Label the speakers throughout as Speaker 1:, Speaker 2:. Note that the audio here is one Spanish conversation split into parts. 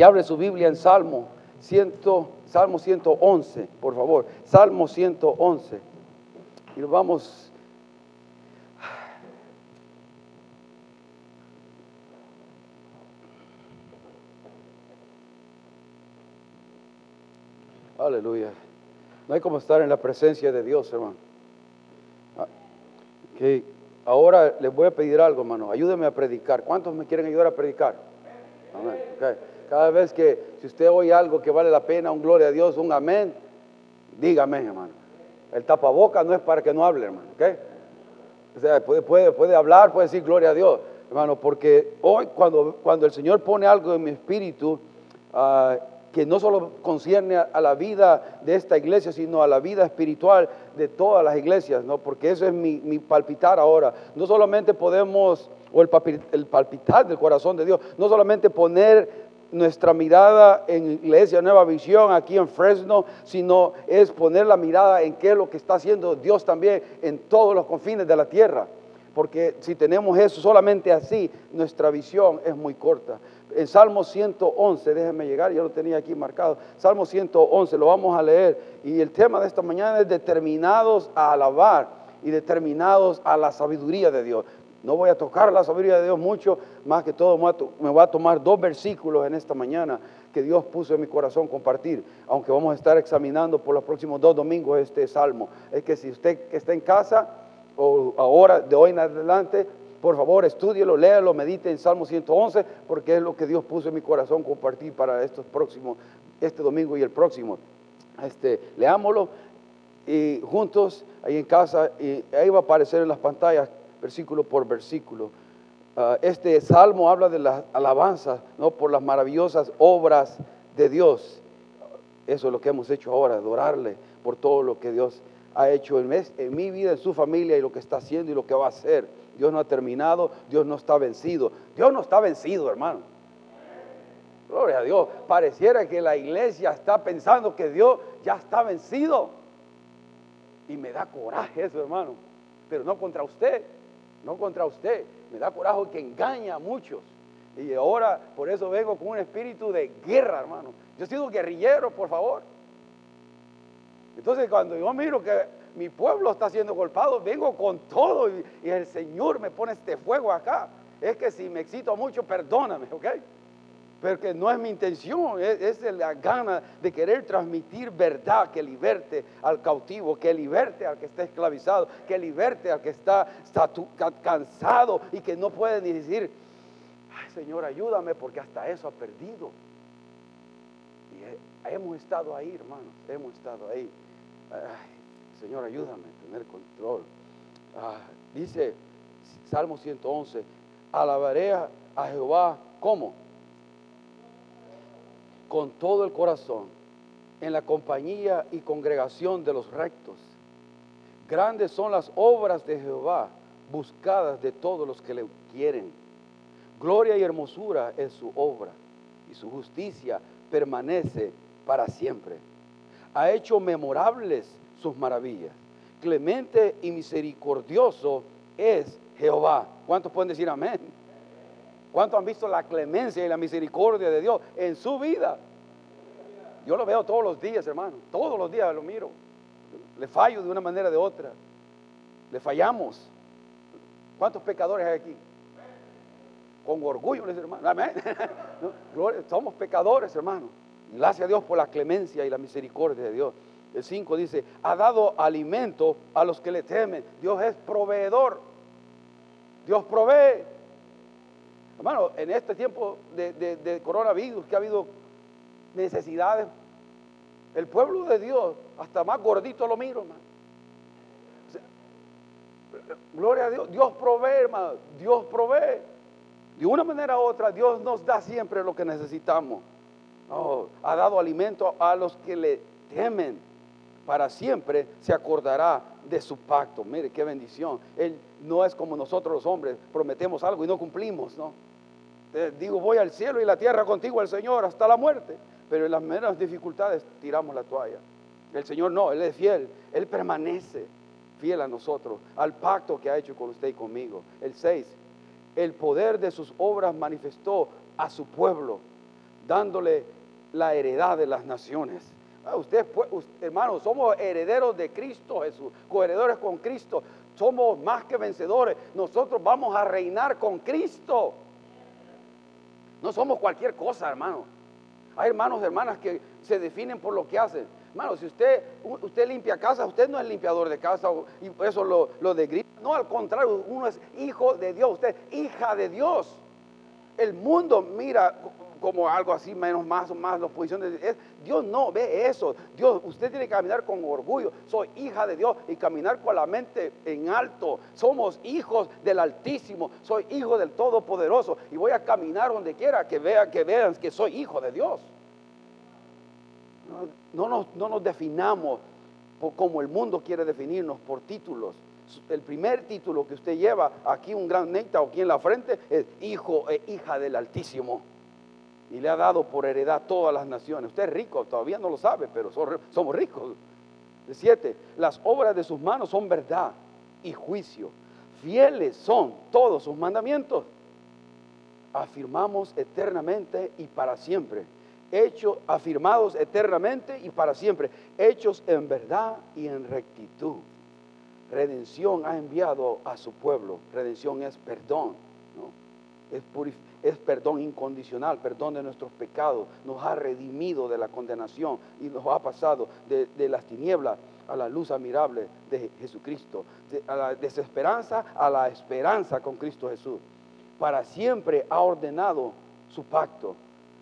Speaker 1: Si abre su Biblia en Salmo, Salmo 111, por favor. Salmo 111. Y vamos Aleluya. No hay como estar en la presencia de Dios, hermano. Ah, ahora les voy a pedir algo, hermano. Ayúdenme a predicar. ¿Cuántos me quieren ayudar a predicar? Amén. Cada vez que, si usted oye algo que vale la pena, un gloria a Dios, un amén, dígame, hermano. El tapaboca no es para que no hable, hermano. O sea, puede, puede, puede hablar, puede decir gloria a Dios, hermano, porque hoy cuando, cuando el Señor pone algo en mi espíritu, uh, que no solo concierne a, la vida de esta iglesia, sino a la vida espiritual de todas las iglesias, ¿no? Porque eso es mi, palpitar ahora. No solamente podemos, o el palpitar del corazón de Dios, no solamente poner nuestra mirada en Iglesia Nueva Visión aquí en Fresno, sino es poner la mirada en qué es lo que está haciendo Dios también en todos los confines de la tierra. Porque si tenemos eso solamente así, nuestra visión es muy corta en Salmo 111, déjenme llegar, ya lo tenía aquí marcado. Salmo 111, lo vamos a leer. Y el tema de esta mañana es determinados a alabar y determinados a la sabiduría de Dios. No voy a tocar la sabiduría de Dios mucho, más que todo me voy a tomar dos versículos en esta mañana que Dios puso en mi corazón compartir, aunque vamos a estar examinando por los próximos dos domingos este salmo. Es que si usted está en casa o ahora, de hoy en adelante, por favor, estúdielo, léalo, medite en Salmo 111, porque es lo que Dios puso en mi corazón compartir para estos próximos, este domingo y el próximo. Este, leámoslo y juntos ahí en casa, y ahí va a aparecer en las pantallas versículo por versículo. Ah, este salmo habla de las alabanzas, ¿no? por las maravillosas obras de Dios. Eso es lo que hemos hecho ahora, adorarle por todo lo que Dios ha hecho en, en mi vida, en su familia y lo que está haciendo y lo que va a hacer. Dios no ha terminado, Dios no está vencido. Dios no está vencido, hermano. Gloria a Dios. Pareciera que la iglesia está pensando que Dios ya está vencido. Y me da coraje eso, hermano. Pero no contra usted, no contra usted. Me da coraje que engaña a muchos. Y ahora por eso vengo con un espíritu de guerra, hermano. Yo he sido guerrillero, por favor. Entonces cuando yo miro que mi pueblo está siendo golpeado, vengo con todo y, el Señor me pone este fuego acá. Es que si me excito mucho, perdóname, ¿ok? Porque no es mi intención, es, la gana de querer transmitir verdad que liberte al cautivo, que liberte al que está esclavizado, que liberte al que está, cansado y que no puede ni decir, Señor, ayúdame porque hasta eso ha perdido. Y hemos estado ahí, hermanos, hemos estado ahí. Señor, ayúdame a tener control. Ah, dice Salmo 111, alabaré a Jehová, ¿cómo? Con todo el corazón, en la compañía y congregación de los rectos. Grandes son las obras de Jehová, buscadas de todos los que le quieren. Gloria y hermosura es su obra, y su justicia permanece para siempre. Ha hecho memorables sus maravillas. Clemente y misericordioso es Jehová. ¿Cuántos pueden decir amén? ¿Cuántos han visto la clemencia y la misericordia de Dios en su vida? Yo lo veo todos los días, hermano. Todos los días lo miro. Le fallo de una manera o de otra. Le fallamos. ¿Cuántos pecadores hay aquí? Con orgullo, hermano. Amén. Somos pecadores, hermano. Gracias a Dios por la clemencia y la misericordia de Dios. El 5 dice, ha dado alimento a los que le temen. Dios es proveedor. Dios provee. Hermano, en este tiempo de, coronavirus que ha habido necesidades, el pueblo de Dios, hasta más gordito lo miro, hermano. gloria a Dios, Dios provee, hermano, Dios provee. De una manera u otra, Dios nos da siempre lo que necesitamos. Ha dado alimento a los que le temen para siempre se acordará de su pacto. Mire qué bendición. Él no es como nosotros los hombres, prometemos algo y no cumplimos, ¿no? Digo, voy al cielo y la tierra contigo, el Señor, hasta la muerte. Pero en las menos dificultades tiramos la toalla. El Señor no, Él es fiel, Él permanece fiel a nosotros, al pacto que ha hecho con usted y conmigo. El 6, el, el poder de sus obras manifestó a su pueblo dándole la heredad de las naciones. Ah, usted, hermanos, somos herederos de Cristo Jesús, coheredores con Cristo. Somos más que vencedores. Nosotros vamos a reinar con Cristo. No somos cualquier cosa, hermano. Hay hermanos y hermanas que se definen por lo que hacen. Hermano, si usted, usted limpia casa, usted no es limpiador de casa y por eso lo, lo de No, al contrario, uno es hijo de Dios, usted es hija de Dios. El mundo mira como algo así, menos más o más la oposición de Dios no ve eso. Dios, usted tiene que caminar con orgullo. Soy hija de Dios y caminar con la mente en alto. Somos hijos del Altísimo. Soy hijo del Todopoderoso y voy a caminar donde quiera que vean que vean que soy hijo de Dios. No, nos, no nos definamos como el mundo quiere definirnos por títulos el primer título que usted lleva aquí, un gran nectar aquí en la frente, es hijo e hija del Altísimo y le ha dado por heredad todas las naciones. Usted es rico, todavía no lo sabe, pero somos ricos. De siete, las obras de sus manos son verdad y juicio. Fieles son todos sus mandamientos. Afirmamos eternamente y para siempre. Hechos afirmados eternamente y para siempre. Hechos en verdad y en rectitud. Redención ha enviado a su pueblo. Redención es perdón. Es purificación es perdón incondicional, perdón de nuestros pecados, nos ha redimido de la condenación y nos ha pasado de, las tinieblas a la luz admirable de Jesucristo, de, a la desesperanza a la esperanza con Cristo Jesús. Para siempre ha ordenado su pacto.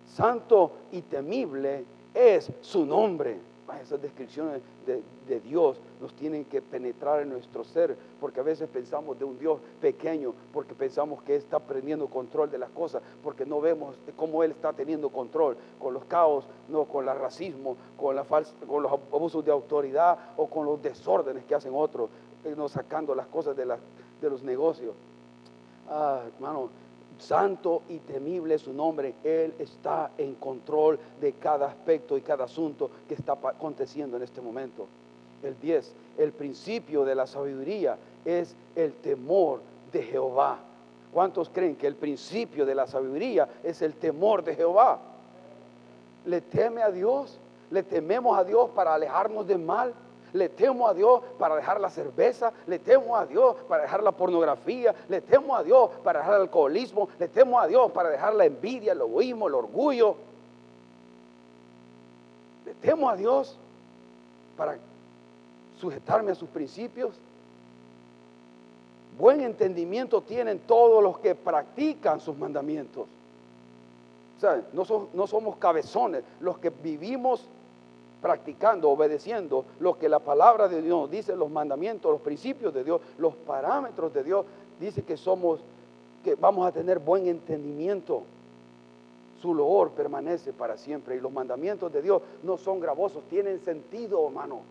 Speaker 1: Santo y temible es su nombre esas descripciones de, Dios nos tienen que penetrar en nuestro ser, porque a veces pensamos de un Dios pequeño, porque pensamos que está prendiendo control de las cosas, porque no vemos cómo Él está teniendo control con los caos, no con el racismo, con, la con los abusos de autoridad o con los desórdenes que hacen otros, eh, no sacando las cosas de, de los negocios. Ah, hermano, santo y temible su nombre. Él está en control de cada aspecto y cada asunto que está aconteciendo en este momento. El 10, el principio de la sabiduría es el temor de Jehová. ¿Cuántos creen que el principio de la sabiduría es el temor de Jehová? ¿Le teme a Dios? ¿Le tememos a Dios para alejarnos del mal? Le temo a Dios para dejar la cerveza, le temo a Dios para dejar la pornografía, le temo a Dios para dejar el alcoholismo, le temo a Dios para dejar la envidia, el egoísmo, el orgullo. Le temo a Dios para sujetarme a sus principios. Buen entendimiento tienen todos los que practican sus mandamientos. No, no somos cabezones, los que vivimos practicando, obedeciendo lo que la palabra de Dios dice, los mandamientos, los principios de Dios, los parámetros de Dios, dice que somos, que vamos a tener buen entendimiento. Su loor permanece para siempre y los mandamientos de Dios no son gravosos, tienen sentido, hermano.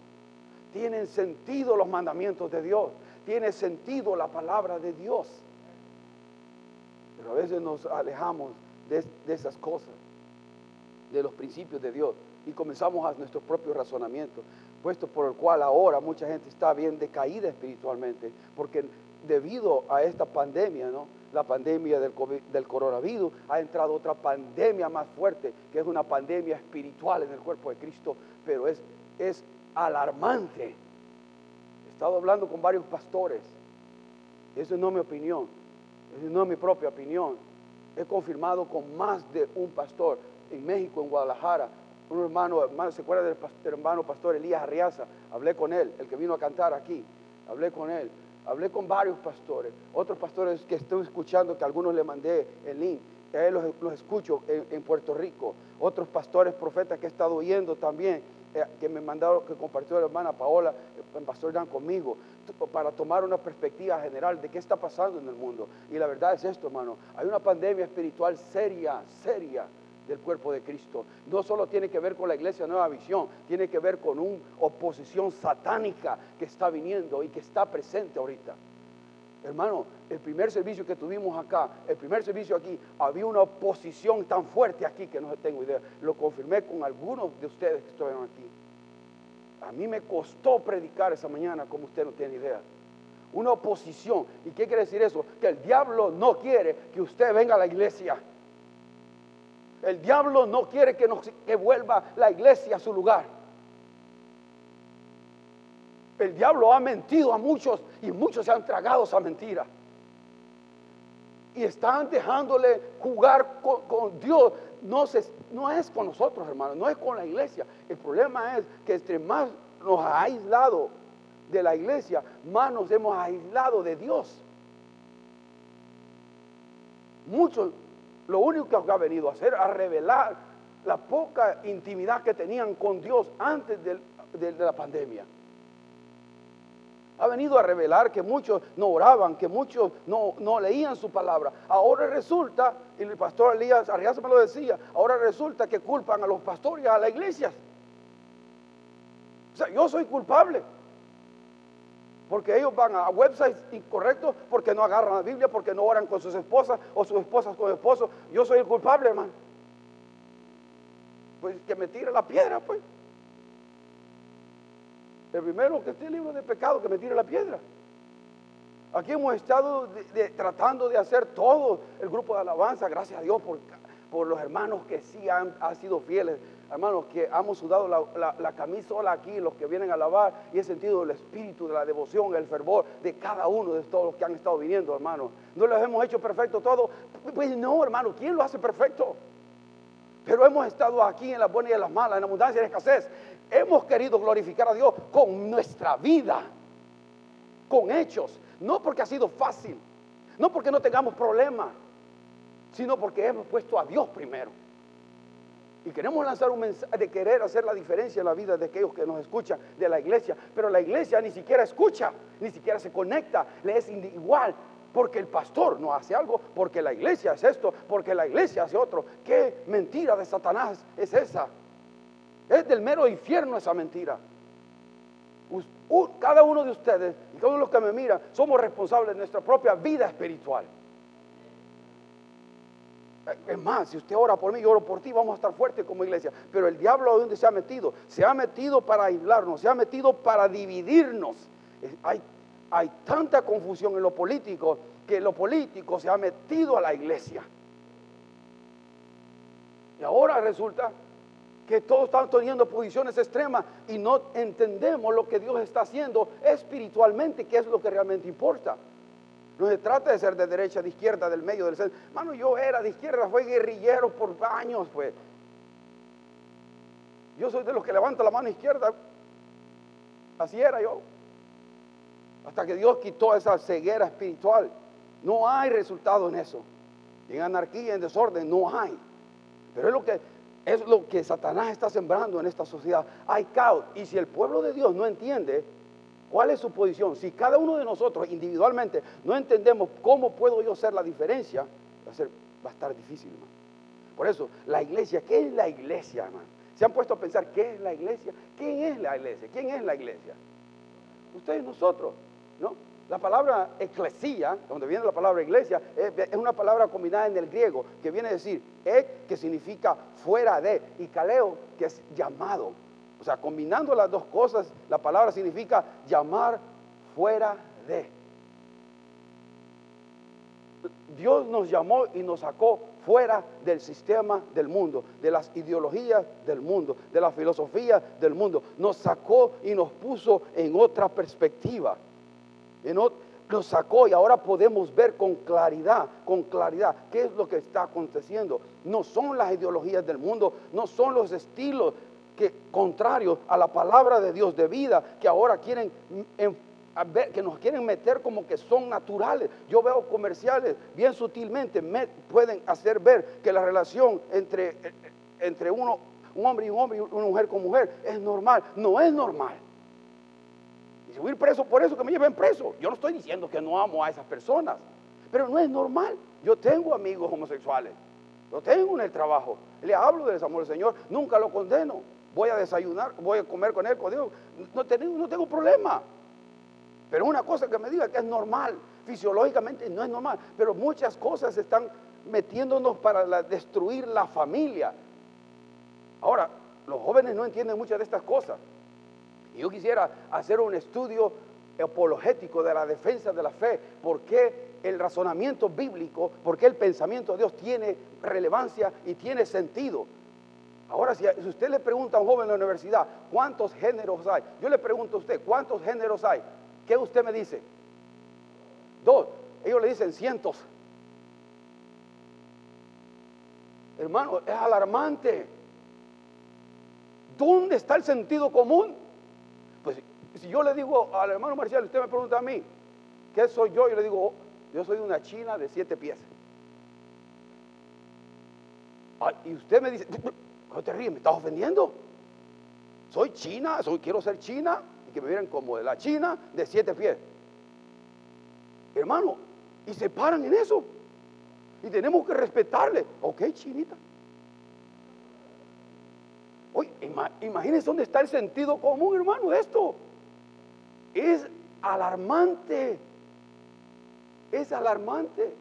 Speaker 1: Tienen sentido los mandamientos de Dios, tiene sentido la palabra de Dios. Pero a veces nos alejamos de, de esas cosas, de los principios de Dios y comenzamos a nuestro propio razonamiento, puesto por el cual ahora mucha gente está bien decaída espiritualmente, porque debido a esta pandemia, ¿no? la pandemia del, del coronavirus, ha entrado otra pandemia más fuerte, que es una pandemia espiritual en el cuerpo de Cristo, pero es, es alarmante. He estado hablando con varios pastores, eso no es mi opinión, eso no es mi propia opinión. He confirmado con más de un pastor en México, en Guadalajara, un hermano, hermano ¿se acuerda del, hermano pastor Elías Arriaza? Hablé con él, el que vino a cantar aquí. Hablé con él. Hablé con varios pastores, otros pastores que estoy escuchando, que algunos le mandé el link. A él los, escucho en, Puerto Rico. Otros pastores, profetas que he estado oyendo también, eh, que me mandaron, que compartió la hermana Paola, el pastor Dan conmigo, para tomar una perspectiva general de qué está pasando en el mundo. Y la verdad es esto, hermano. Hay una pandemia espiritual seria, seria del cuerpo de Cristo. No solo tiene que ver con la iglesia Nueva Visión, tiene que ver con una oposición satánica que está viniendo y que está presente ahorita. Hermano, el primer servicio que tuvimos acá, el primer servicio aquí, había una oposición tan fuerte aquí que no tengo idea. Lo confirmé con algunos de ustedes que estuvieron aquí. A mí me costó predicar esa mañana como usted no tiene idea. Una oposición. ¿Y qué quiere decir eso? Que el diablo no quiere que usted venga a la iglesia. El diablo no quiere que, que vuelva la iglesia a su lugar. El diablo ha mentido a muchos y muchos se han tragado esa mentira. Y están dejándole jugar con, Dios. No, no es con nosotros, hermanos, no es con la iglesia. El problema es que entre más nos ha aislado de la iglesia, más nos hemos aislado de Dios. Muchos, lo único que ha venido a hacer, a revelar la poca intimidad que tenían con Dios antes de la pandemia ha venido a revelar que muchos no oraban, que muchos no, leían su palabra. Ahora resulta, y el pastor Elías Arriaza me lo decía, ahora resulta que culpan a los pastores y a la iglesia. O sea, yo soy culpable. Porque ellos van a websites incorrectos, porque no agarran la Biblia, porque no oran con sus esposas o sus esposas con esposos. Yo soy el culpable, hermano. Pues que me tire la piedra, pues. El primero que esté libre de pecado, que me tire la piedra. Aquí hemos estado tratando de hacer todo el grupo de alabanza, gracias a Dios por, por los hermanos que sí han, sido fieles, hermanos que hemos sudado la, la, camisola aquí, los que vienen a alabar, y he sentido el espíritu de la devoción, el fervor de cada uno de todos los que han estado viniendo, hermanos. ¿No los hemos hecho perfecto todo? Pues no, hermano, ¿quién lo hace perfecto? Pero hemos estado aquí en las buenas y en las malas, en abundancia y en escasez hemos querido glorificar a Dios con nuestra vida, con hechos, no porque ha sido fácil, no porque no tengamos problemas, sino porque hemos puesto a Dios primero. Y queremos lanzar un mensaje de querer hacer la diferencia en la vida de aquellos que nos escuchan de la iglesia. Pero la iglesia ni siquiera escucha, ni siquiera se conecta, le es igual. Porque el pastor no hace algo, porque la iglesia es esto, porque la iglesia hace otro. ¿Qué mentira de Satanás es esa? Es del mero infierno esa mentira. Cada uno de ustedes y cada uno de los que me miran somos responsables de nuestra propia vida espiritual. Es más, si usted ora por mí, yo oro por ti, vamos a estar fuertes como iglesia. Pero el diablo a dónde se ha metido? Se ha metido para aislarnos, se ha metido para dividirnos. Hay, hay tanta confusión en lo político que lo político se ha metido a la iglesia. Y ahora resulta que todos están teniendo posiciones extremas y no entendemos lo que Dios está haciendo espiritualmente, que es lo que realmente importa. No se trata de ser de derecha, de izquierda, del medio, del centro. Mano, yo era de izquierda, fue guerrillero por años, pues. Yo soy de los que levanta la mano izquierda. Así era yo. Hasta que Dios quitó esa ceguera espiritual. No hay resultado en eso. En anarquía, en desorden, no hay. Pero es lo que es lo que Satanás está sembrando en esta sociedad. Hay caos. Y si el pueblo de Dios no entiende cuál es su posición, si cada uno de nosotros individualmente no entendemos cómo puedo yo hacer la diferencia, va a, ser, va a estar difícil, hermano. Por eso, la iglesia, ¿qué es la iglesia, hermano? ¿Se han puesto a pensar qué es la iglesia? ¿Quién es la iglesia? ¿Quién es la iglesia? Ustedes, nosotros, ¿no? La palabra eclesía, donde viene la palabra iglesia, es una palabra combinada en el griego que viene a decir ek, que significa fuera de, y kaleo, que es llamado. O sea, combinando las dos cosas, la palabra significa llamar fuera de. Dios nos llamó y nos sacó fuera del sistema del mundo, de las ideologías del mundo, de la filosofía del mundo. Nos sacó y nos puso en otra perspectiva nos sacó y ahora podemos ver con claridad, con claridad, qué es lo que está aconteciendo. No son las ideologías del mundo, no son los estilos que contrarios a la palabra de Dios de vida que ahora quieren que nos quieren meter como que son naturales. Yo veo comerciales bien sutilmente pueden hacer ver que la relación entre, entre uno, un hombre y un hombre y una mujer con mujer es normal. No es normal. Y si voy a ir preso por eso, que me lleven preso. Yo no estoy diciendo que no amo a esas personas, pero no es normal. Yo tengo amigos homosexuales, lo tengo en el trabajo, le hablo del amor del Señor, nunca lo condeno. Voy a desayunar, voy a comer con él, con Dios, no tengo, no tengo problema. Pero una cosa que me diga que es normal, fisiológicamente no es normal, pero muchas cosas están metiéndonos para destruir la familia. Ahora, los jóvenes no entienden muchas de estas cosas. Y yo quisiera hacer un estudio apologético de la defensa de la fe. ¿Por qué el razonamiento bíblico, porque el pensamiento de Dios tiene relevancia y tiene sentido. Ahora, si, usted le pregunta a un joven en la universidad, ¿cuántos géneros hay? Yo le pregunto a usted, ¿cuántos géneros hay? ¿Qué usted me dice? Dos. Ellos le dicen cientos. Hermano, es alarmante. ¿Dónde está el sentido común? Pues si yo le digo al hermano Marcial, usted me pregunta a mí, ¿qué soy yo? Yo le digo, yo soy una china de siete pies. y usted me dice, ¿Cómo te ríes? ¿Me estás ofendiendo? Soy china, quiero ser china y que me vieran como de la china de siete pies. Hermano, y se paran en eso. Y tenemos que respetarle. Ok, chinita. Oye, imagínense dónde está el sentido común, hermano, de esto. Es alarmante. Es alarmante.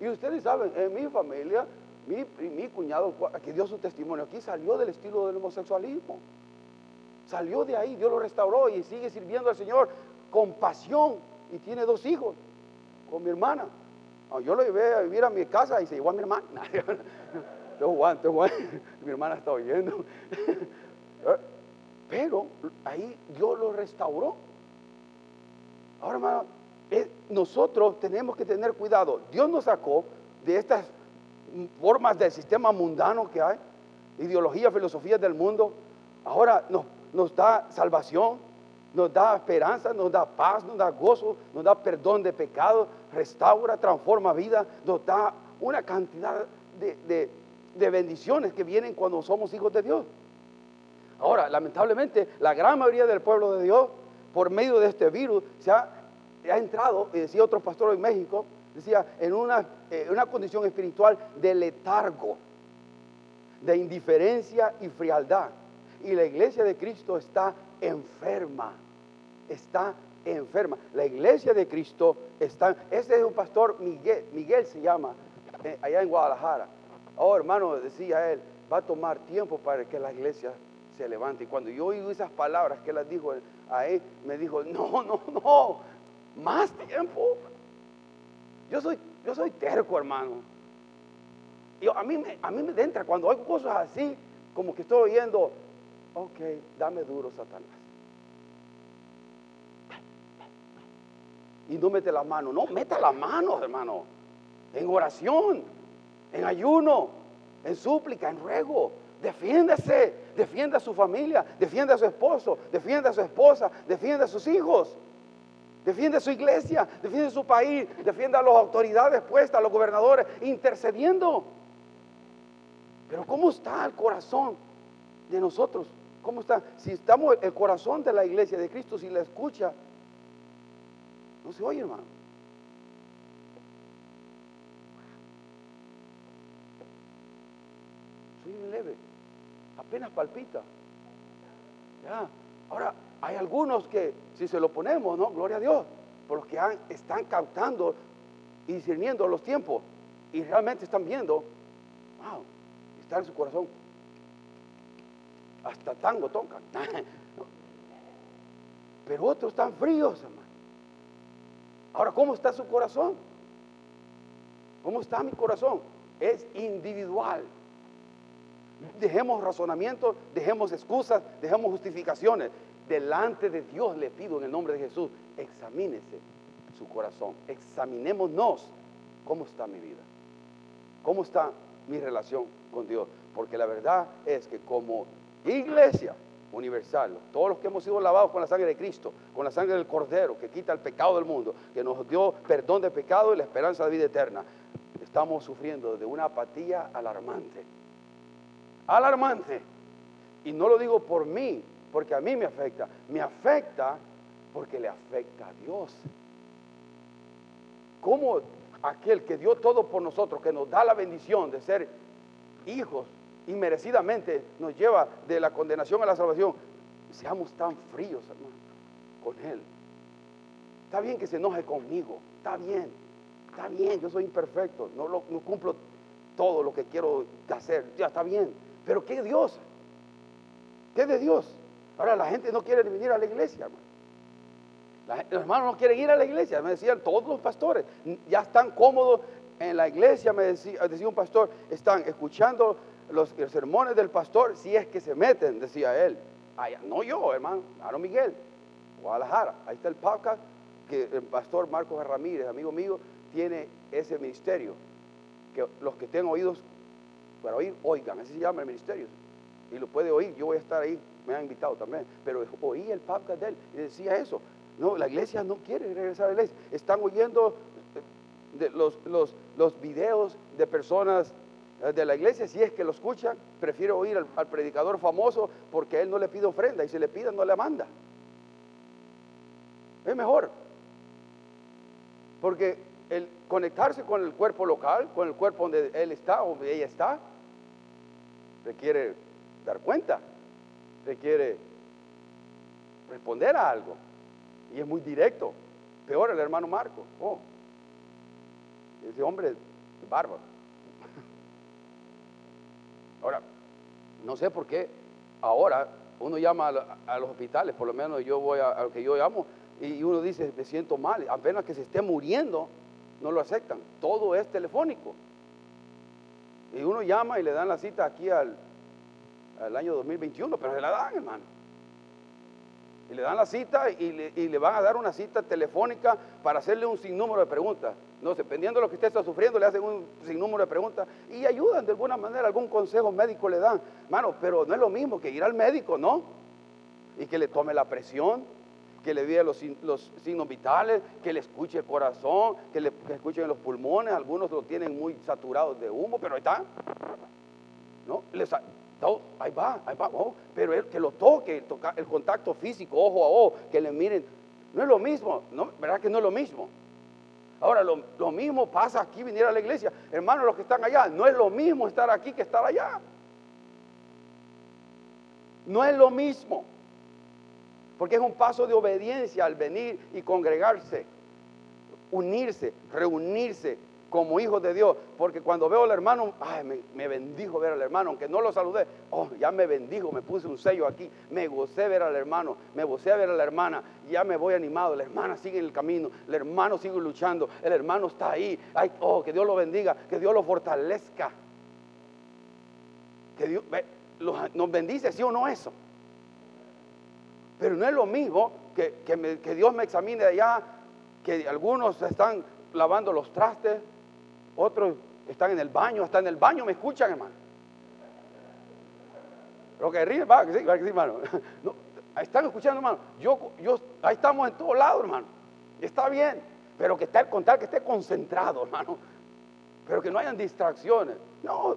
Speaker 1: Y ustedes saben, en mi familia mi, mi cuñado, que dio su testimonio aquí, salió del estilo del homosexualismo. Salió de ahí, Dios lo restauró y sigue sirviendo al Señor con pasión. Y tiene dos hijos con mi hermana. Yo lo llevé a vivir a mi casa y se llevó a mi hermana. Mi hermana está oyendo. Pero ahí Dios lo restauró. Ahora, hermano, nosotros tenemos que tener cuidado. Dios nos sacó de estas formas del sistema mundano que hay, ideologías, filosofías del mundo, ahora nos, da salvación, nos da esperanza, nos da paz, nos da gozo, nos da perdón de pecado, restaura, transforma vida, nos da una cantidad de, de bendiciones que vienen cuando somos hijos de Dios. Ahora, lamentablemente, la gran mayoría del pueblo de Dios, por medio de este virus, se ha, ha entrado, y decía otro pastor en México, decía, en una, eh, una condición espiritual de letargo, de indiferencia y frialdad. Y la iglesia de Cristo está enferma, está enferma. La iglesia de Cristo está, este es un pastor, Miguel, Miguel se llama, eh, allá en Guadalajara. Oh, hermano, decía él, va a tomar tiempo para que la iglesia se levante. Y cuando yo oí esas palabras que él dijo él, me dijo, no, no, no, más tiempo. Yo soy, yo soy terco, hermano. Y a, mí me, a mí me entra cuando hay cosas así, como que estoy oyendo, ok, dame duro, Satanás. Y no mete la mano, no, meta la mano, hermano. En oración, en ayuno, en súplica, en ruego. Defiéndase, defienda a su familia, defienda a su esposo, defienda a su esposa, defienda a sus hijos. Defiende su iglesia, defiende su país, defiende a las autoridades puestas, a los gobernadores, intercediendo. Pero ¿cómo está el corazón de nosotros? ¿Cómo está? Si estamos, el corazón de la iglesia de Cristo, si la escucha, no se oye, hermano. Soy leve, apenas palpita. Ya, ahora hay algunos que, si se lo ponemos, ¿no? Gloria a Dios, por están captando y discerniendo los tiempos y realmente están viendo, wow, está en su corazón. Hasta tango tocan. Pero otros están fríos, hermano. Ahora, ¿cómo está su corazón? ¿Cómo está mi corazón? Es individual. Dejemos razonamientos, dejemos excusas, dejemos justificaciones delante de Dios le pido en el nombre de Jesús, examínese su corazón, examinémonos cómo está mi vida, cómo está mi relación con Dios, porque la verdad es que como iglesia universal, todos los que hemos sido lavados con la sangre de Cristo, con la sangre del Cordero que quita el pecado del mundo, que nos dio perdón de pecado y la esperanza de vida eterna, estamos sufriendo de una apatía alarmante, alarmante. Y no lo digo por mí, porque a mí me afecta. Me afecta porque le afecta a Dios. ¿Cómo aquel que dio todo por nosotros, que nos da la bendición de ser hijos inmerecidamente, nos lleva de la condenación a la salvación, seamos tan fríos, hermano, con Él? Está bien que se enoje conmigo, está bien, está bien, yo soy imperfecto, no, lo, no cumplo todo lo que quiero hacer, ya está bien, pero ¿qué Dios? ¿Qué de Dios? Ahora la gente no quiere venir a la iglesia, hermano. los hermanos no quieren ir a la iglesia, me decían todos los pastores, ya están cómodos en la iglesia, me decía, decía un pastor, están escuchando los, sermones del pastor si es que se meten, decía él. no yo, hermano, Aaron Miguel, Guadalajara, ahí está el podcast que el pastor Marcos Ramírez, amigo mío, tiene ese ministerio, que los que tengan oídos para oír, oigan, así se llama el ministerio, y lo puede oír, yo voy a estar ahí, me han invitado también, pero oí el podcast de él y decía eso, no, la iglesia no quiere regresar a la iglesia. Están oyendo eh, de los, los, los videos de personas eh, de la iglesia, si es que lo escuchan, prefiero oír al, predicador famoso porque él no le pide ofrenda y si le pide no le manda. Es mejor. Porque el conectarse con el cuerpo local, con el cuerpo donde él está o ella está, requiere dar cuenta, requiere responder a algo. Y es muy directo. Peor el hermano Marco. Oh, ese hombre es bárbaro. Ahora, no sé por qué ahora uno llama a, los hospitales, por lo menos yo voy a, lo que yo llamo, y uno dice, me siento mal, apenas que se esté muriendo, no lo aceptan. Todo es telefónico. Y uno llama y le dan la cita aquí al, al año 2021, pero se la dan, hermano. Y le dan la cita y le, van a dar una cita telefónica para hacerle un sinnúmero de preguntas. No, dependiendo de lo que usted está sufriendo, le hacen un sinnúmero de preguntas y ayudan de alguna manera, algún consejo médico le dan. Mano, pero no es lo mismo que ir al médico, ¿no? Y que le tome la presión, que le vea los, signos vitales, que le escuche el corazón, que le escuchen los pulmones. Algunos lo tienen muy saturados de humo, pero ahí está. ¿No? Les, ahí va, ahí va, oh, pero el que lo toque, el, contacto físico, ojo a ojo, que le miren, no es lo mismo, ¿no? ¿verdad que no es lo mismo? Ahora, lo, mismo pasa aquí, venir a la iglesia. Hermanos, los que están allá, no es lo mismo estar aquí que estar allá. No es lo mismo. Porque es un paso de obediencia al venir y congregarse, unirse, reunirse, como hijos de Dios, porque cuando veo al hermano, ay, me, bendijo ver al hermano, aunque no lo saludé, oh, ya me bendijo, me puse un sello aquí, me gocé ver al hermano, me gocé ver a la hermana, ya me voy animado, la hermana sigue en el camino, el hermano sigue luchando, el hermano está ahí, ay, oh, que Dios lo bendiga, que Dios lo fortalezca, que Dios nos bendice, sí o no eso. Pero no es lo mismo que, que Dios me examine allá, que algunos están lavando los trastes, otros están en el baño, hasta en el baño me escuchan, hermano. Lo que ríe, va, sí, va, sí, hermano. No, están escuchando, hermano. Yo, yo, ahí estamos en todos lados, hermano. Está bien, pero que esté, contar que esté concentrado, hermano. Pero que no hayan distracciones. No,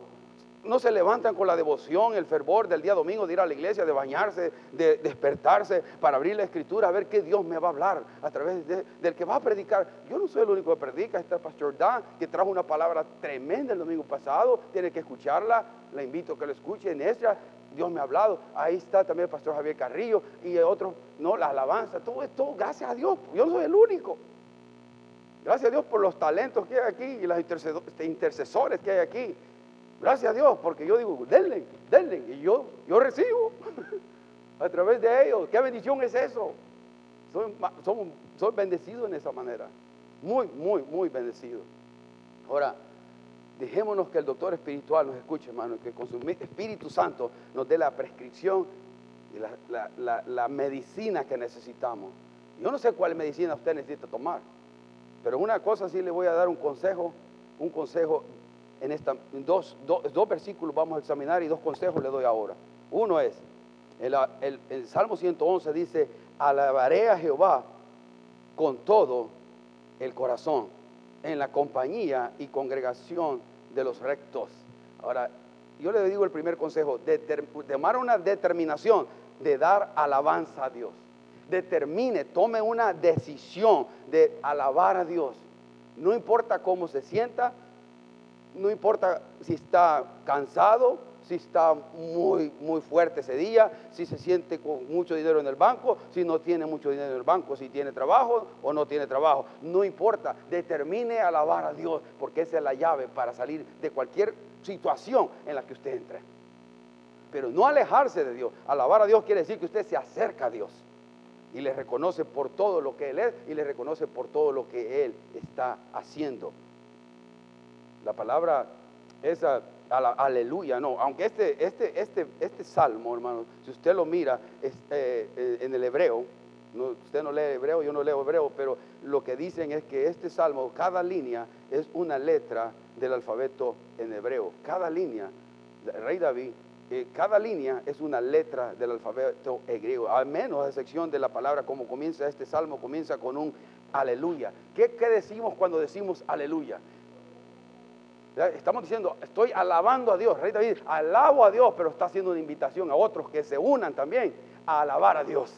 Speaker 1: no se levantan con la devoción, el fervor del día domingo de ir a la iglesia, de bañarse, de despertarse para abrir la escritura, a ver qué Dios me va a hablar a través del que va a predicar. Yo no soy el único que predica, está el pastor Dan, que trajo una palabra tremenda el domingo pasado, tiene que escucharla, la invito a que lo escuche en esta. Dios me ha hablado, ahí está también el pastor Javier Carrillo y otros, no, la alabanza, todo esto, gracias a Dios, yo no soy el único. Gracias a Dios por los talentos que hay aquí y los intercesores que hay aquí. Gracias a Dios, porque yo digo, denle, denle, y yo, yo recibo a través de ellos. ¿Qué bendición es eso? Soy, soy bendecido en esa manera. Muy, muy, muy bendecido. Ahora, dejémonos que el doctor espiritual nos escuche, hermano, que con su Espíritu Santo nos dé la prescripción y la, medicina que necesitamos. Yo no sé cuál medicina usted necesita tomar, pero una cosa sí le voy a dar un consejo, un consejo en esta, dos, dos, versículos vamos a examinar y dos consejos le doy ahora. Uno es, el, el, Salmo 111 dice, alabaré a Jehová con todo el corazón, en la compañía y congregación de los rectos. Ahora, yo le digo el primer consejo, de, tomar una determinación de dar alabanza a Dios. Determine, tome una decisión de alabar a Dios. No importa cómo se sienta, no importa si está cansado, si está muy, muy fuerte ese día, si se siente con mucho dinero en el banco, si no tiene mucho dinero en el banco, si tiene trabajo o no tiene trabajo. No importa, determine alabar a Dios, porque esa es la llave para salir de cualquier situación en la que usted entre. Pero no alejarse de Dios. Alabar a Dios quiere decir que usted se acerca a Dios. y le reconoce por todo lo que Él es y le reconoce por todo lo que Él está haciendo. La palabra esa, aleluya, no, aunque este, este, este, este salmo, hermano, si usted lo mira es, eh, eh, en el hebreo, usted no lee hebreo, yo no leo hebreo, pero lo que dicen es que este salmo, cada línea es una letra del alfabeto en hebreo. Cada línea, rey David, eh, cada línea es una letra del alfabeto griego, al menos a excepción de la palabra como comienza este salmo, comienza con un aleluya. ¿Qué, qué decimos cuando decimos aleluya? Estamos diciendo, estoy alabando a Dios. Rey David, alabo a Dios, pero está haciendo una invitación a otros que se unan también a alabar a Dios.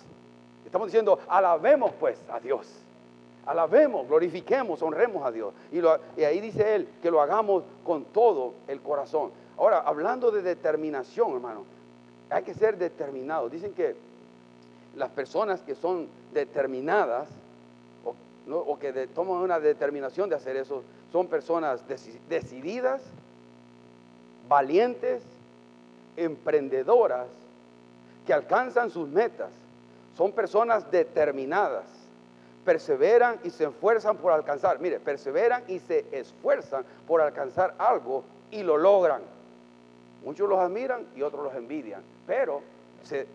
Speaker 1: Estamos diciendo, alabemos pues a Dios. Alabemos, glorifiquemos, honremos a Dios. Y, y, ahí dice él que lo hagamos con todo el corazón. Ahora, hablando de determinación, hermano, hay que ser determinados. Dicen que las personas que son determinadas o, que toman una determinación de hacer eso son personas decididas, valientes, emprendedoras, que alcanzan sus metas. Son personas determinadas, perseveran y se esfuerzan por alcanzar. Mire, perseveran y se esfuerzan por alcanzar algo y lo logran. Muchos los admiran y otros los envidian, pero se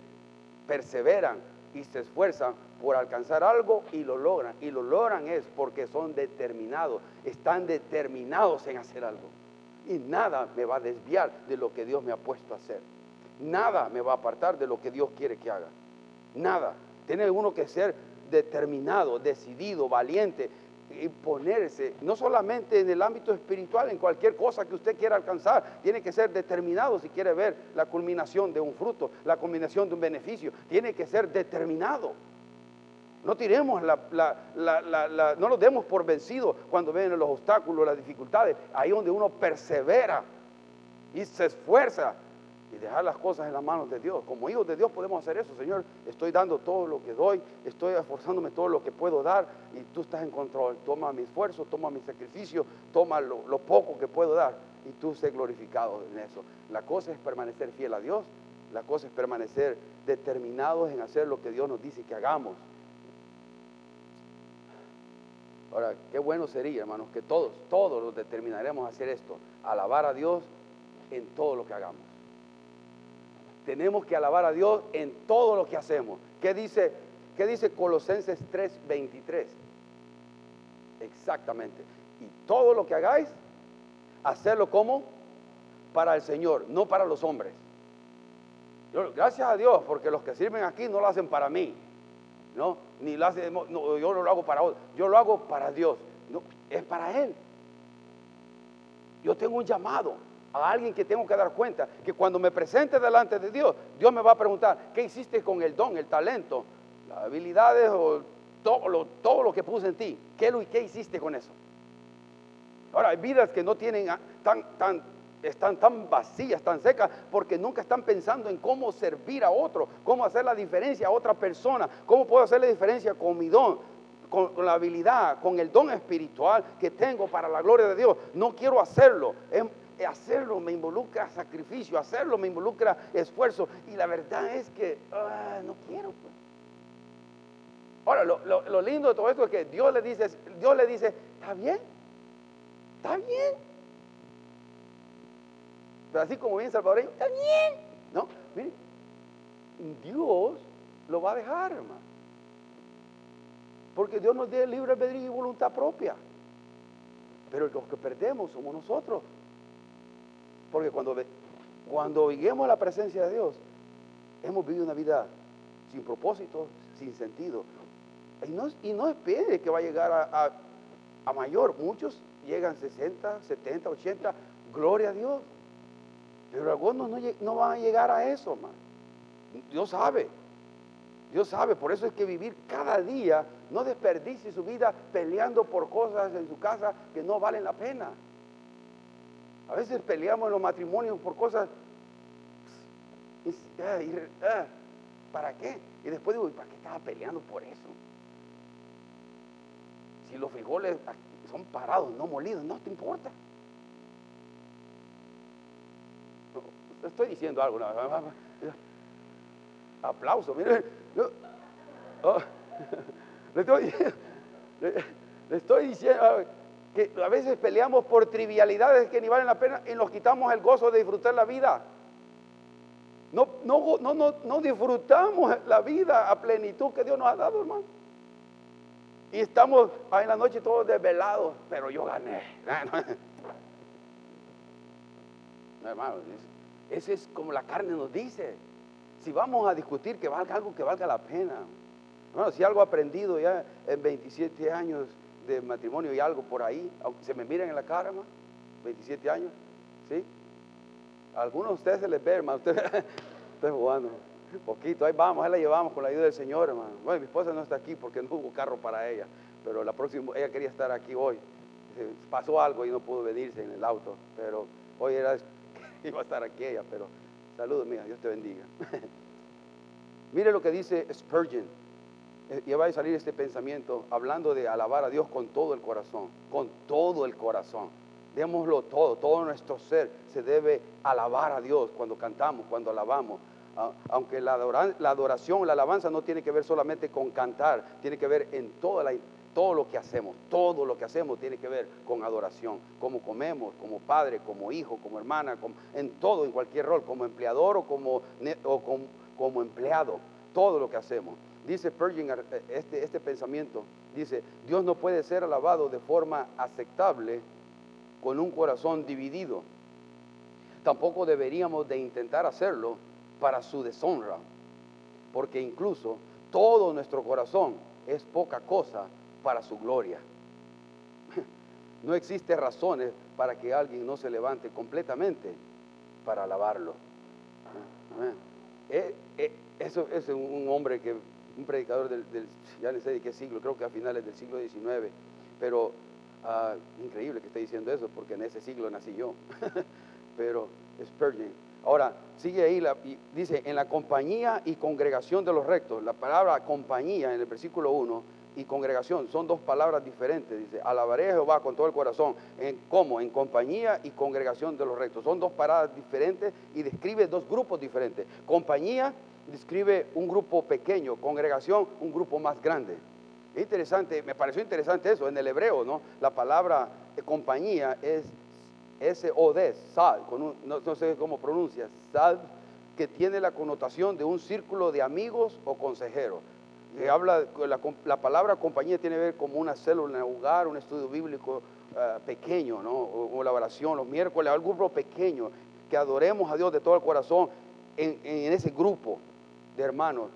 Speaker 1: perseveran y se esfuerzan por alcanzar algo y lo logran. Y lo logran es porque son determinados, están determinados en hacer algo. Y nada me va a desviar de lo que Dios me ha puesto a hacer. Nada me va a apartar de lo que Dios quiere que haga. Nada. Tiene uno que ser determinado, decidido, valiente, y ponerse, no solamente en el ámbito espiritual, en cualquier cosa que usted quiera alcanzar, tiene que ser determinado si quiere ver la culminación de un fruto, la culminación de un beneficio, tiene que ser determinado. No tiremos la, no nos demos por vencidos cuando ven los obstáculos, las dificultades, ahí donde uno persevera y se esfuerza y dejar las cosas en las manos de Dios. Como hijos de Dios podemos hacer eso, Señor. Estoy dando todo lo que doy, estoy esforzándome todo lo que puedo dar y tú estás en control. Toma mi esfuerzo, toma mi sacrificio, toma lo, lo poco que puedo dar y tú sé glorificado en eso. La cosa es permanecer fiel a Dios, la cosa es permanecer determinados en hacer lo que Dios nos dice que hagamos. Ahora, qué bueno sería, hermanos, que todos, todos los determinaremos a hacer esto, alabar a Dios en todo lo que hagamos tenemos que alabar a Dios en todo lo que hacemos. ¿Qué dice, qué dice Colosenses 3:23? Exactamente. Y todo lo que hagáis, hacerlo como para el Señor, no para los hombres. gracias a Dios, porque los que sirven aquí no lo hacen para mí, ¿no? Ni lo hacen, yo no lo hago para otros, yo lo hago para Dios, no, es para Él. Yo tengo un llamado, a alguien que tengo que dar cuenta, que cuando me presente delante de Dios, Dios me va a preguntar, ¿qué hiciste con el don, el talento, las habilidades o todo lo, todo lo que puse en ti? ¿Qué, ¿Qué hiciste con eso? Ahora, hay vidas que no tienen tan, tan, están tan vacías, tan secas, porque nunca están pensando en cómo servir a otro, cómo hacer la diferencia a otra persona, cómo puedo hacer la diferencia con mi don, con, la habilidad, con el don espiritual que tengo para la gloria de Dios. No quiero hacerlo hacerlo me involucra sacrificio, hacerlo me involucra esfuerzo. Y la verdad es que ah, no quiero. Pues. Ahora, lo, lindo de todo esto es que Dios le dice, Dios le dice, está bien, está bien. Pero así como bien salvadoreño, bien. No, miren, Dios lo va a dejar, hermano. Porque Dios nos dio libre albedrío y voluntad propia. Pero los que perdemos somos nosotros. Porque cuando, cuando a la presencia de Dios, hemos vivido una vida sin propósito, sin sentido. Y no, y no espere que va a llegar a, mayor. Muchos llegan 60, 70, 80, gloria a Dios. Pero algunos no, van a llegar a eso. Dios sabe. Dios sabe, por eso es que vivir cada día, no desperdicie su vida peleando por cosas en su casa que no valen la pena. A veces peleamos en los matrimonios por cosas. Ah, ah, ¿Para qué? Y después digo, ¿para qué estaba peleando por eso? Si los frijoles son parados, no molidos, no te importa. Estoy diciendo algo. Aplauso, miren. Oh, le, estoy, diciendo que a veces peleamos por trivialidades que ni valen la pena y nos quitamos el gozo de disfrutar la vida. No, no, no, no, disfrutamos la vida a plenitud que Dios nos ha dado, hermano. Y estamos ahí en la noche todos desvelados, pero yo gané. hermano, ese es como la carne nos dice. Si vamos a discutir que valga algo que valga la pena. Hermano, si algo aprendido ya en 27 años de matrimonio y algo por ahí, se me miren en la cara, hermano, 27 años, ¿sí? algunos de ustedes se les ve, hermano. Ustedes, estoy jugando. Poquito, ahí vamos, ahí la llevamos con la ayuda del Señor, hermano. Bueno, mi esposa no está aquí porque no hubo carro para ella, pero la próxima, ella quería estar aquí hoy. Pasó algo y no pudo venirse en el auto, pero hoy era, iba a estar aquí ella, pero saludos, mía, Dios te bendiga. Mire lo que dice Spurgeon. Eh, y va a salir este pensamiento hablando de alabar a Dios con todo el corazón, con todo el corazón. Démoslo todo, todo nuestro ser se debe alabar a Dios cuando cantamos, cuando alabamos. Aunque la adoración, la alabanza no tiene que ver solamente con cantar, tiene que ver en toda la, todo lo que hacemos, todo lo que hacemos tiene que ver con adoración, como comemos, como padre, como hijo, como hermana, en todo, en cualquier rol, como empleador o como, empleado, todo lo que hacemos. Dice Purging eh, este, este pensamiento, dice, Dios no puede ser alabado de forma aceptable con un corazón dividido. Tampoco deberíamos de intentar hacerlo para su deshonra, porque incluso todo nuestro corazón es poca cosa para su gloria. No existe razones para que alguien no se levante completamente para alabarlo. Eh, eh, eso es un hombre que, un predicador del, ya no sé de qué siglo, creo que a finales del siglo XIX, pero Ah, increíble que esté diciendo eso, porque en ese siglo nací yo. Pero Spurgeon. Ahora, sigue ahí, y dice, en la compañía y congregación de los rectos. La palabra compañía en el versículo 1 y congregación son dos palabras diferentes. Dice, alabaré a Jehová con todo el corazón. En, ¿Cómo? En compañía y congregación de los rectos. Son dos palabras diferentes y describe dos grupos diferentes. Compañía describe un grupo pequeño, congregación un grupo más grande. Es interesante, me pareció interesante eso, en el hebreo, ¿no? La palabra compañía es S-O-D, no, sé cómo pronuncia, sad, que tiene la connotación de un círculo de amigos o consejeros. Habla, la, palabra compañía tiene que ver como una célula, un hogar, un estudio bíblico eh, pequeño, ¿no? O, la oración los miércoles, algún grupo pequeño, que adoremos a Dios de todo el corazón en, en ese grupo de hermanos,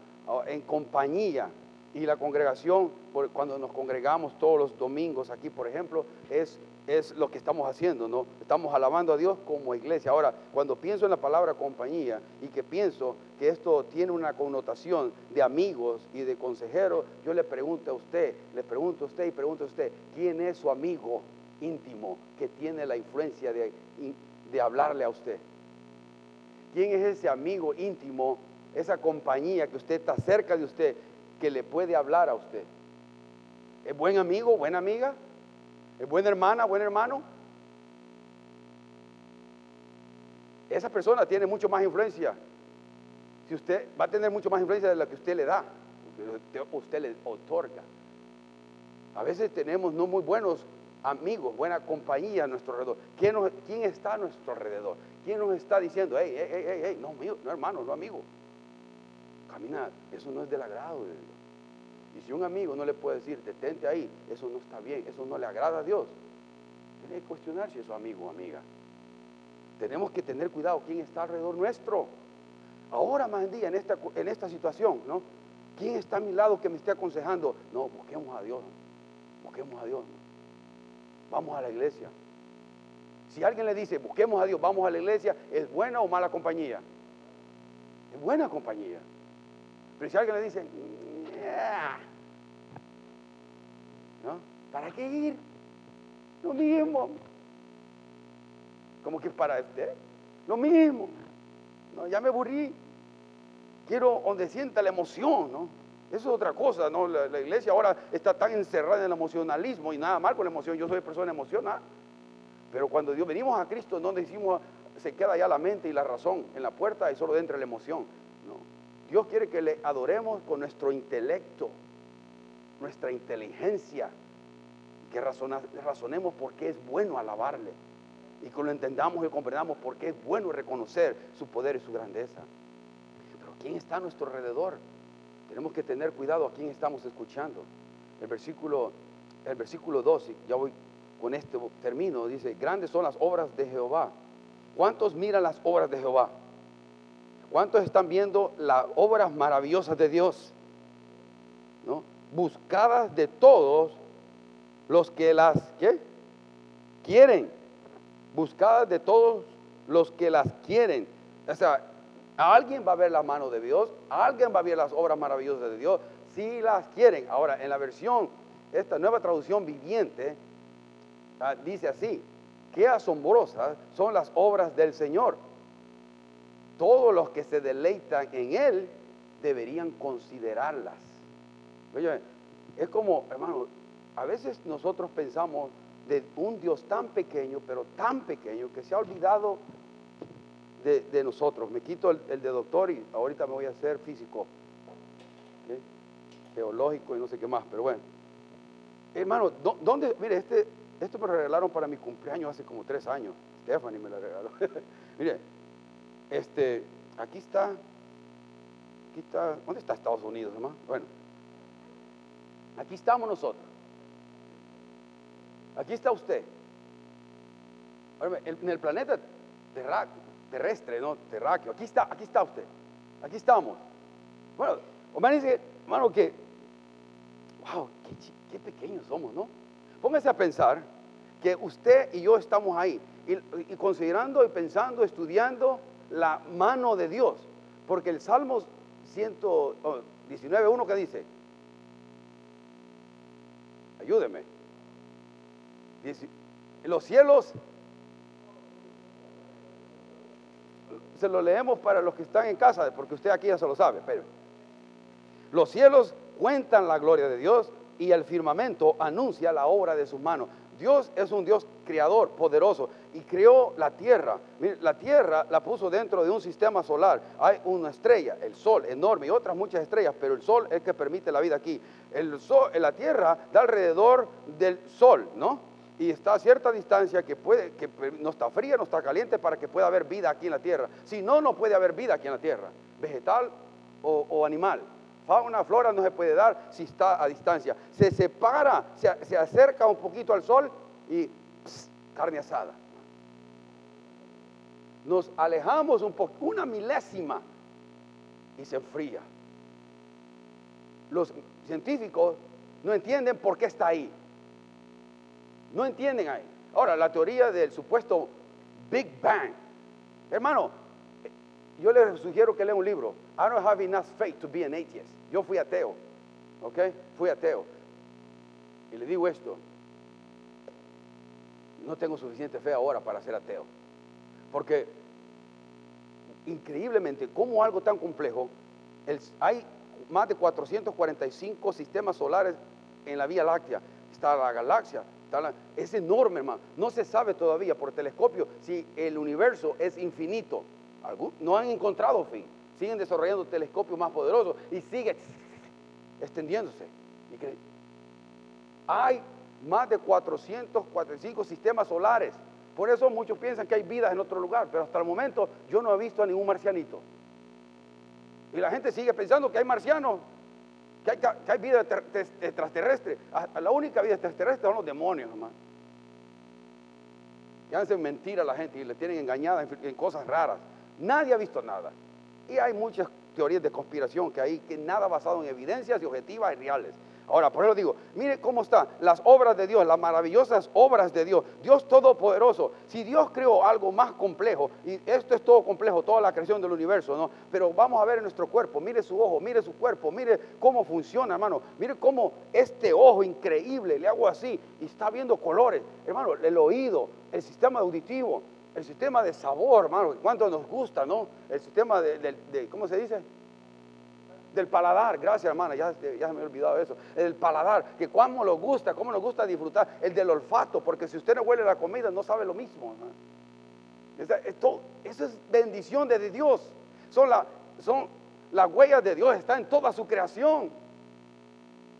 Speaker 1: en compañía y la congregación, cuando nos congregamos todos los domingos aquí, por ejemplo, es, es lo que estamos haciendo, ¿no? Estamos alabando a Dios como iglesia. Ahora, cuando pienso en la palabra compañía y que pienso que esto tiene una connotación de amigos y de consejeros, yo le pregunto a usted, le pregunto a usted y pregunto a usted, ¿quién es su amigo íntimo que tiene la influencia de, hablarle a usted? ¿Quién es ese amigo íntimo, esa compañía que usted está cerca de usted, que le puede hablar a usted. ¿Es buen amigo, buena amiga? ¿Es buena hermana, buen hermano? Esa persona tiene mucho más influencia. Si usted va a tener mucho más influencia de la que usted le da, usted le otorga. A veces tenemos no muy buenos amigos, buena compañía a nuestro alrededor. ¿Quién, quién está a nuestro alrededor? ¿Quién nos está diciendo, hey, hey, hey, hey, no, no hermano, no amigo? Camina, eso no es del agrado de Dios. Y si un amigo no le puede decir, detente ahí, eso no está bien, eso no le agrada a Dios, tiene que cuestionar si es su amigo o amiga. Tenemos que tener cuidado quién está alrededor nuestro. Ahora más en día, en esta, en esta situación, ¿no? ¿Quién está a mi lado que me esté aconsejando? No, busquemos a Dios. Busquemos a Dios. Vamos a la iglesia. Si alguien le dice, busquemos a Dios, vamos a la iglesia, ¿es buena o mala compañía? Es buena compañía. Pero si alguien le dice, ¿no? ¿Para qué ir? Lo mismo. Como que para este, lo mismo. No, ya me aburrí. Quiero donde sienta la emoción, ¿no? Eso es otra cosa, ¿no? La, la, iglesia ahora está tan encerrada en el emocionalismo y nada mal con la emoción. Yo soy persona emocional. Pero cuando Dios venimos a Cristo, no decimos, se queda ya la mente y la razón en la puerta y solo entra la emoción. No. Dios quiere que le adoremos con nuestro intelecto, nuestra inteligencia, que razonemos por qué es bueno alabarle y que lo entendamos y comprendamos por qué es bueno reconocer su poder y su grandeza. Pero ¿quién está a nuestro alrededor? Tenemos que tener cuidado a quién estamos escuchando. El versículo, el versículo 2, ya voy con este término, dice, grandes son las obras de Jehová. ¿Cuántos miran las obras de Jehová? ¿Cuántos están viendo las obras maravillosas de Dios? ¿No? Buscadas de todos los que las quieren. Buscadas de todos los que las quieren. O sea, alguien va a ver la mano de Dios, alguien va a ver las obras maravillosas de Dios, si las quieren. Ahora, en la versión, esta nueva traducción viviente, ah, dice así, qué asombrosas son las obras del Señor. Todos los que se deleitan en Él deberían considerarlas. Es como, hermano, a veces nosotros pensamos de un Dios tan pequeño, pero tan pequeño, que se ha olvidado de, nosotros. Me quito el, de doctor y ahorita me voy a hacer físico, teológico y no sé qué más, pero bueno. Hermano, ¿dónde? Mire, este, esto me regalaron para mi cumpleaños hace como tres años. Stephanie me lo regaló. mire, este, aquí está, aquí está, ¿dónde está Estados Unidos, hermano? Bueno, aquí estamos nosotros. Aquí está usted. En el planeta terrestre, ¿no? Terráqueo. Aquí está, aquí está usted. Aquí estamos. Bueno, me dice, hermano, que, wow, qué, pequeños somos, ¿no? Póngase a pensar que usted y yo estamos ahí. Y, considerando y pensando, estudiando la mano de Dios. Porque el Salmo 119, uno que dice, ayúdeme los cielos, se lo leemos para los que están en casa, porque usted aquí ya se lo sabe, pero los cielos cuentan la gloria de Dios y el firmamento anuncia la obra de sus manos. Dios es un Dios creador, poderoso, y creó la tierra. la tierra la puso dentro de un sistema solar. Hay una estrella, el sol, enorme, y otras muchas estrellas, pero el sol es el que permite la vida aquí. El sol, la tierra da alrededor del sol, ¿no? y está a cierta distancia que, puede, que no está fría, no está caliente para que pueda haber vida aquí en la tierra. Si no, no puede haber vida aquí en la tierra, vegetal o, animal. Fauna, flora no se puede dar si está a distancia. Se separa, se, acerca un poquito al sol y carne asada. Nos alejamos un poco, una milésima y se enfría. Los científicos no entienden por qué está ahí. No entienden ahí. Ahora, la teoría del supuesto Big Bang. Hermano, yo les sugiero que lean un libro. I don't have enough faith to be an atheist. Yo fui ateo. ¿Ok? Fui ateo. Y le digo esto. No tengo suficiente fe ahora para ser ateo. Porque increíblemente, como algo tan complejo, hay más de 445 sistemas solares en la Vía Láctea. Está la galaxia, es enorme, hermano. No se sabe todavía por telescopio si el universo es infinito. No han encontrado fin. Siguen desarrollando telescopios más poderosos y sigue extendiéndose. Hay más de 445 sistemas solares. Por eso muchos piensan que hay vida en otro lugar, pero hasta el momento yo no he visto a ningún marcianito. Y la gente sigue pensando que hay marcianos que hay, vida extraterrestre. La única vida extraterrestre son los demonios, hermano. Y hacen mentira a la gente y le tienen engañada en, cosas raras. Nadie ha visto nada. Y hay muchas teorías de conspiración que hay, que nada basado en evidencias y objetivas y reales. Ahora, por eso digo, mire cómo están las obras de Dios, las maravillosas obras de Dios. Dios Todopoderoso. Si Dios creó algo más complejo, y esto es todo complejo, toda la creación del universo, ¿no? Pero vamos a ver en nuestro cuerpo, mire su ojo, mire su cuerpo, mire cómo funciona, hermano. Mire cómo este ojo increíble, le hago así, y está viendo colores. Hermano, el oído, el sistema auditivo, el sistema de sabor, hermano, cuánto nos gusta, ¿no? El sistema de, de ¿cómo se dice? Del paladar, gracias hermana, ya, ya me he olvidado eso, el paladar, que cuánto nos gusta, cómo nos gusta disfrutar, el del olfato, porque si usted no huele la comida no sabe lo mismo. Eso es bendición de Dios. Son, la, son La huella de Dios está en toda su creación,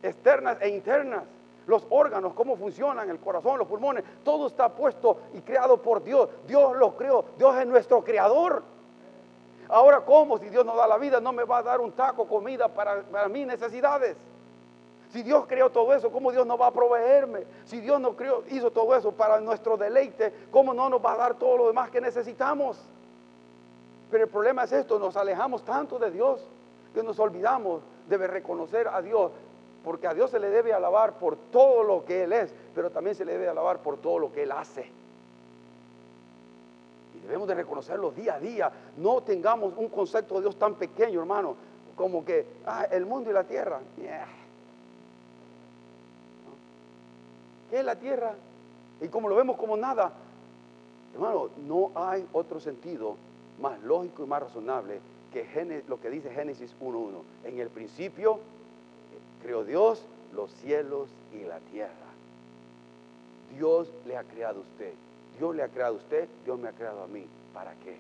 Speaker 1: externas e internas. Los órganos, cómo funcionan, el corazón, los pulmones, todo está puesto y creado por Dios. Dios lo creó, Dios es nuestro creador. Ahora, ¿cómo? Si Dios nos da la vida, no me va a dar un taco comida para, para mis necesidades. Si Dios creó todo eso, ¿cómo Dios no va a proveerme? Si Dios no creó, hizo todo eso para nuestro deleite, ¿cómo no nos va a dar todo lo demás que necesitamos? Pero el problema es esto, nos alejamos tanto de Dios que nos olvidamos de reconocer a Dios, porque a Dios se le debe alabar por todo lo que Él es, pero también se le debe alabar por todo lo que Él hace. Debemos de reconocerlo día a día. No tengamos un concepto de Dios tan pequeño, hermano, como que ah, el mundo y la tierra. ¿Qué es la tierra? Y como lo vemos como nada, hermano, no hay otro sentido más lógico y más razonable que lo que dice Génesis 1.1. En el principio creó Dios los cielos y la tierra. Dios le ha creado a usted. Dios le ha creado a usted, Dios me ha creado a mí. ¿Para qué?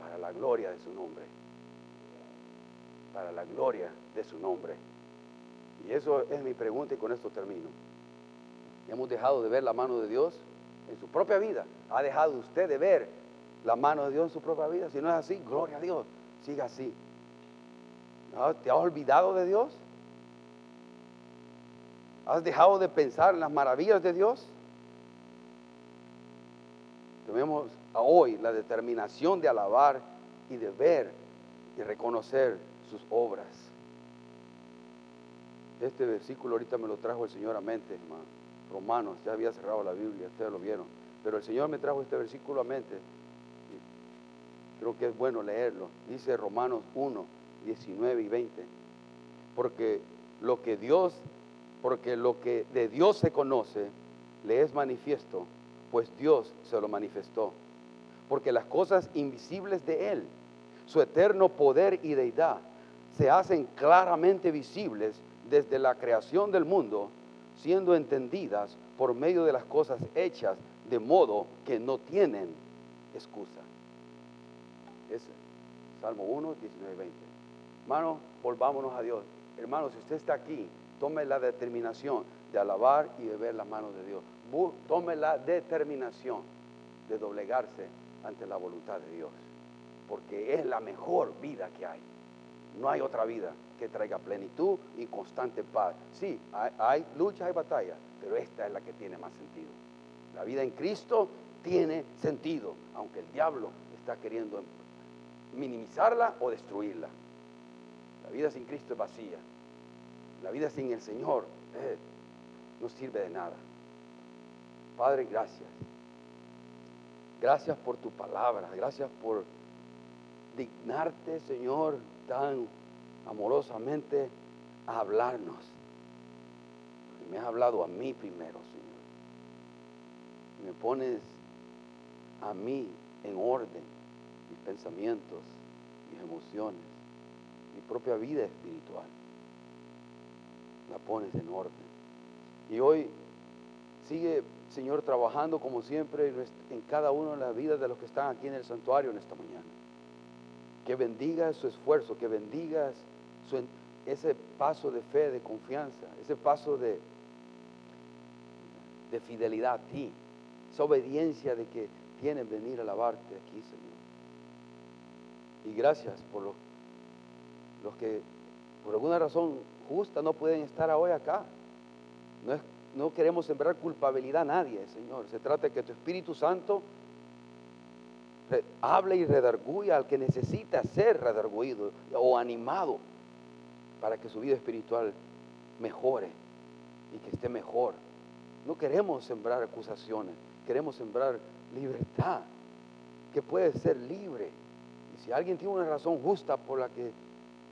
Speaker 1: Para la gloria de su nombre. Para la gloria de su nombre. Y eso es mi pregunta y con esto termino. Hemos dejado de ver la mano de Dios en su propia vida. ¿Ha dejado usted de ver la mano de Dios en su propia vida? Si no es así, gloria a Dios, siga así. ¿Te has olvidado de Dios? ¿Has dejado de pensar en las maravillas de Dios? Tenemos hoy la determinación de alabar y de ver y reconocer sus obras. Este versículo ahorita me lo trajo el Señor a mente, hermano. Romanos, ya había cerrado la Biblia, ustedes lo vieron. Pero el Señor me trajo este versículo a mente. Creo que es bueno leerlo. Dice Romanos 1, 19 y 20. Porque lo que Dios, porque lo que de Dios se conoce, le es manifiesto, pues Dios se lo manifestó. Porque las cosas invisibles de Él, su eterno poder y deidad, se hacen claramente visibles desde la creación del mundo, siendo entendidas por medio de las cosas hechas, de modo que no tienen excusa. Es Salmo 1, 19 y 20. Hermano, volvámonos a Dios. Hermano, si usted está aquí, tome la determinación alabar y de ver las manos de Dios. Tome la determinación de doblegarse ante la voluntad de Dios, porque es la mejor vida que hay. No hay otra vida que traiga plenitud y constante paz. Sí, hay, luchas, hay batallas, pero esta es la que tiene más sentido. La vida en Cristo tiene sentido, aunque el diablo está queriendo minimizarla o destruirla. La vida sin Cristo es vacía. La vida sin el Señor eh, no sirve de nada. Padre, gracias. Gracias por tu palabra. Gracias por dignarte, Señor, tan amorosamente a hablarnos. Y me has hablado a mí primero, Señor. me pones a mí en orden mis pensamientos, mis emociones, mi propia vida espiritual. La pones en orden. Y hoy sigue, Señor, trabajando como siempre en cada uno de las vidas de los que están aquí en el santuario en esta mañana. Que bendigas su esfuerzo, que bendigas ese paso de fe, de confianza, ese paso de, de fidelidad a ti, esa obediencia de que tienen venir a alabarte aquí, Señor. Y gracias por los, los que por alguna razón justa no pueden estar hoy acá. No, queremos sembrar culpabilidad a nadie, Señor. Se trata de que tu Espíritu Santo hable y redarguya al que necesita ser redarguido o animado para que su vida espiritual mejore y que esté mejor. No queremos sembrar acusaciones, queremos sembrar libertad, que puede ser libre. Y si alguien tiene una razón justa por la que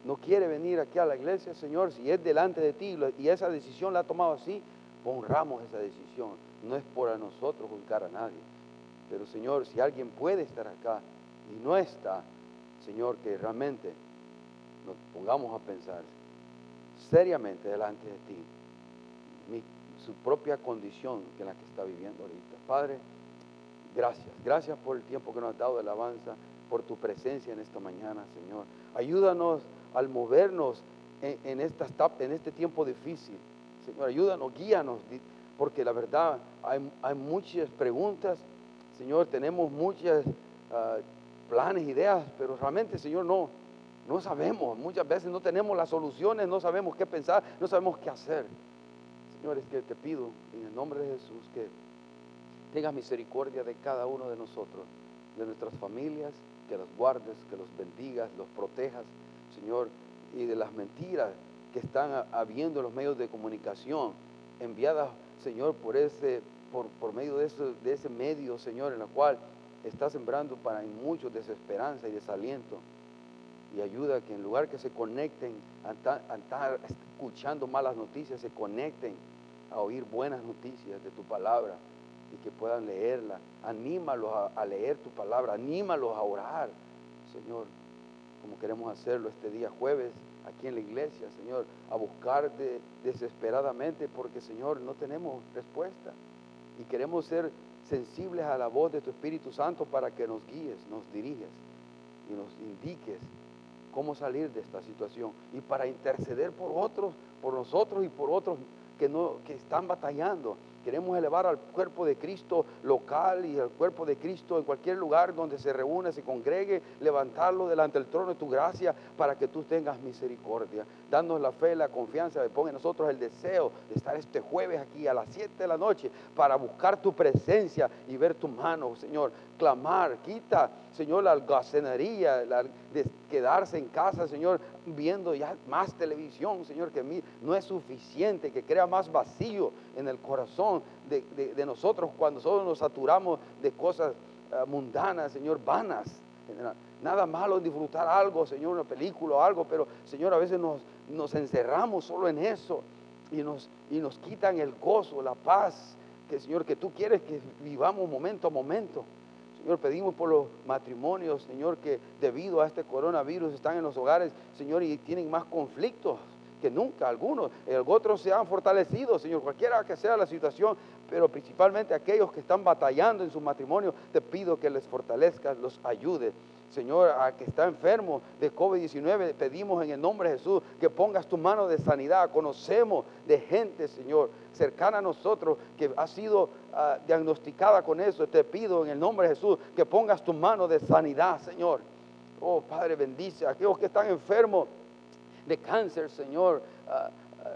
Speaker 1: no quiere venir aquí a la iglesia, Señor, si es delante de ti y esa decisión la ha tomado así, honramos esa decisión. No es por nosotros juzgar a nadie. Pero Señor, si alguien puede estar acá y no está, Señor, que realmente nos pongamos a pensar seriamente delante de ti su propia condición que la que está viviendo ahorita. Padre, Gracias, gracias por el tiempo que nos has dado de alabanza, por tu presencia en esta mañana, Señor. Ayúdanos al movernos en, esta, en este tiempo difícil. Señor, ayúdanos, guíanos, porque la verdad hay, hay muchas preguntas, Señor, tenemos muchos ah, planes, ideas, pero realmente, Señor, no, no sabemos. Muchas veces no tenemos las soluciones, no sabemos qué pensar, no sabemos qué hacer. Señor, es que te pido en el nombre de Jesús que tengas misericordia de cada uno de nosotros, de nuestras familias, que los guardes, que los bendigas, los protejas, Señor, y de las mentiras que están habiendo en los medios de comunicación, enviadas, Señor, por ese, por, por medio de ese, de ese medio, Señor, en el cual está sembrando para muchos desesperanza y desaliento. Y ayuda a que en lugar que se conecten a estar escuchando malas noticias, se conecten a oír buenas noticias de tu palabra y que puedan leerla. Anímalos a, leer tu palabra, anímalos a orar, Señor, como queremos hacerlo este día jueves aquí en la iglesia, Señor, a buscar desesperadamente porque, Señor, no tenemos respuesta. Y queremos ser sensibles a la voz de tu Espíritu Santo para que nos guíes, nos diriges y nos indiques cómo salir de esta situación. Y para interceder por otros, por nosotros y por otros que, no, que están batallando Queremos elevar al cuerpo de Cristo local y al cuerpo de Cristo en cualquier lugar donde se reúne, se congregue, levantarlo delante del trono de tu gracia para que tú tengas misericordia. Danos la fe, la confianza, pon en nosotros el deseo de estar este jueves aquí a las 7 de la noche para buscar tu presencia y ver tu mano, Señor. Clamar, quita, Señor, la algacenería, de quedarse en casa, Señor, viendo ya más televisión, Señor, que mí no es suficiente, que crea más vacío en el corazón de, nosotros cuando solo nos saturamos de cosas eh, mundanas, Señor, vanas. Nada malo en disfrutar algo, Señor, una película o algo, pero Señor, a veces nos, nos encerramos solo en eso y nos, y nos quitan el gozo, la paz, que Señor, que tú quieres que vivamos momento a momento. Señor, pedimos por los matrimonios, Señor, que debido a este coronavirus están en los hogares, Señor, y tienen más conflictos que nunca. Algunos, otros se han fortalecido, Señor, cualquiera que sea la situación, pero principalmente aquellos que están batallando en su matrimonio, te pido que les fortalezcas, los ayudes. Señor, a que está enfermo de COVID-19, pedimos en el nombre de Jesús que pongas tu mano de sanidad. Conocemos de gente, Señor, cercana a nosotros que ha sido ah, diagnosticada con eso. Te pido en el nombre de Jesús que pongas tu mano de sanidad, Señor. Oh, Padre, bendice a aquellos que están enfermos de cáncer, Señor. Ah,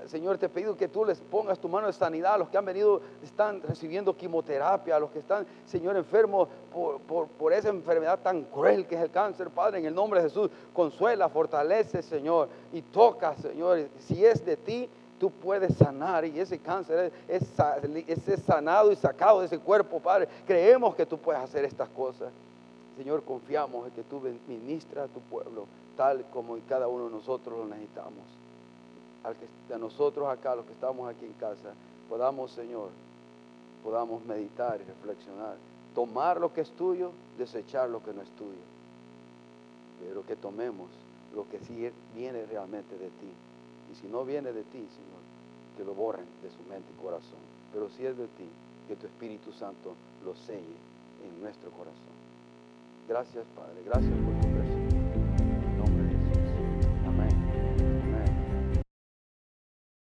Speaker 1: Señor, te pido que tú les pongas tu mano de sanidad a los que han venido, están recibiendo quimioterapia, a los que están, Señor, enfermos por, esa enfermedad tan cruel que es el cáncer, Padre, en el nombre de Jesús, consuela, fortalece, Señor, y toca, Señor, si es de ti, tú puedes sanar y ese cáncer es, sanado y sacado de ese cuerpo, Padre. Creemos que tú puedes hacer estas cosas. Señor, confiamos en que tú ministras a tu pueblo tal como cada uno de nosotros lo necesitamos que, de nosotros acá, los que estamos aquí en casa, podamos, Señor, podamos meditar y reflexionar, tomar lo que es tuyo, desechar lo que no es tuyo, pero que tomemos lo que sí viene realmente de ti. Y si no viene de ti, Señor, que lo borren de su mente y corazón. Pero si es de ti, que tu Espíritu Santo lo selle en nuestro corazón. Gracias, Padre. Gracias por.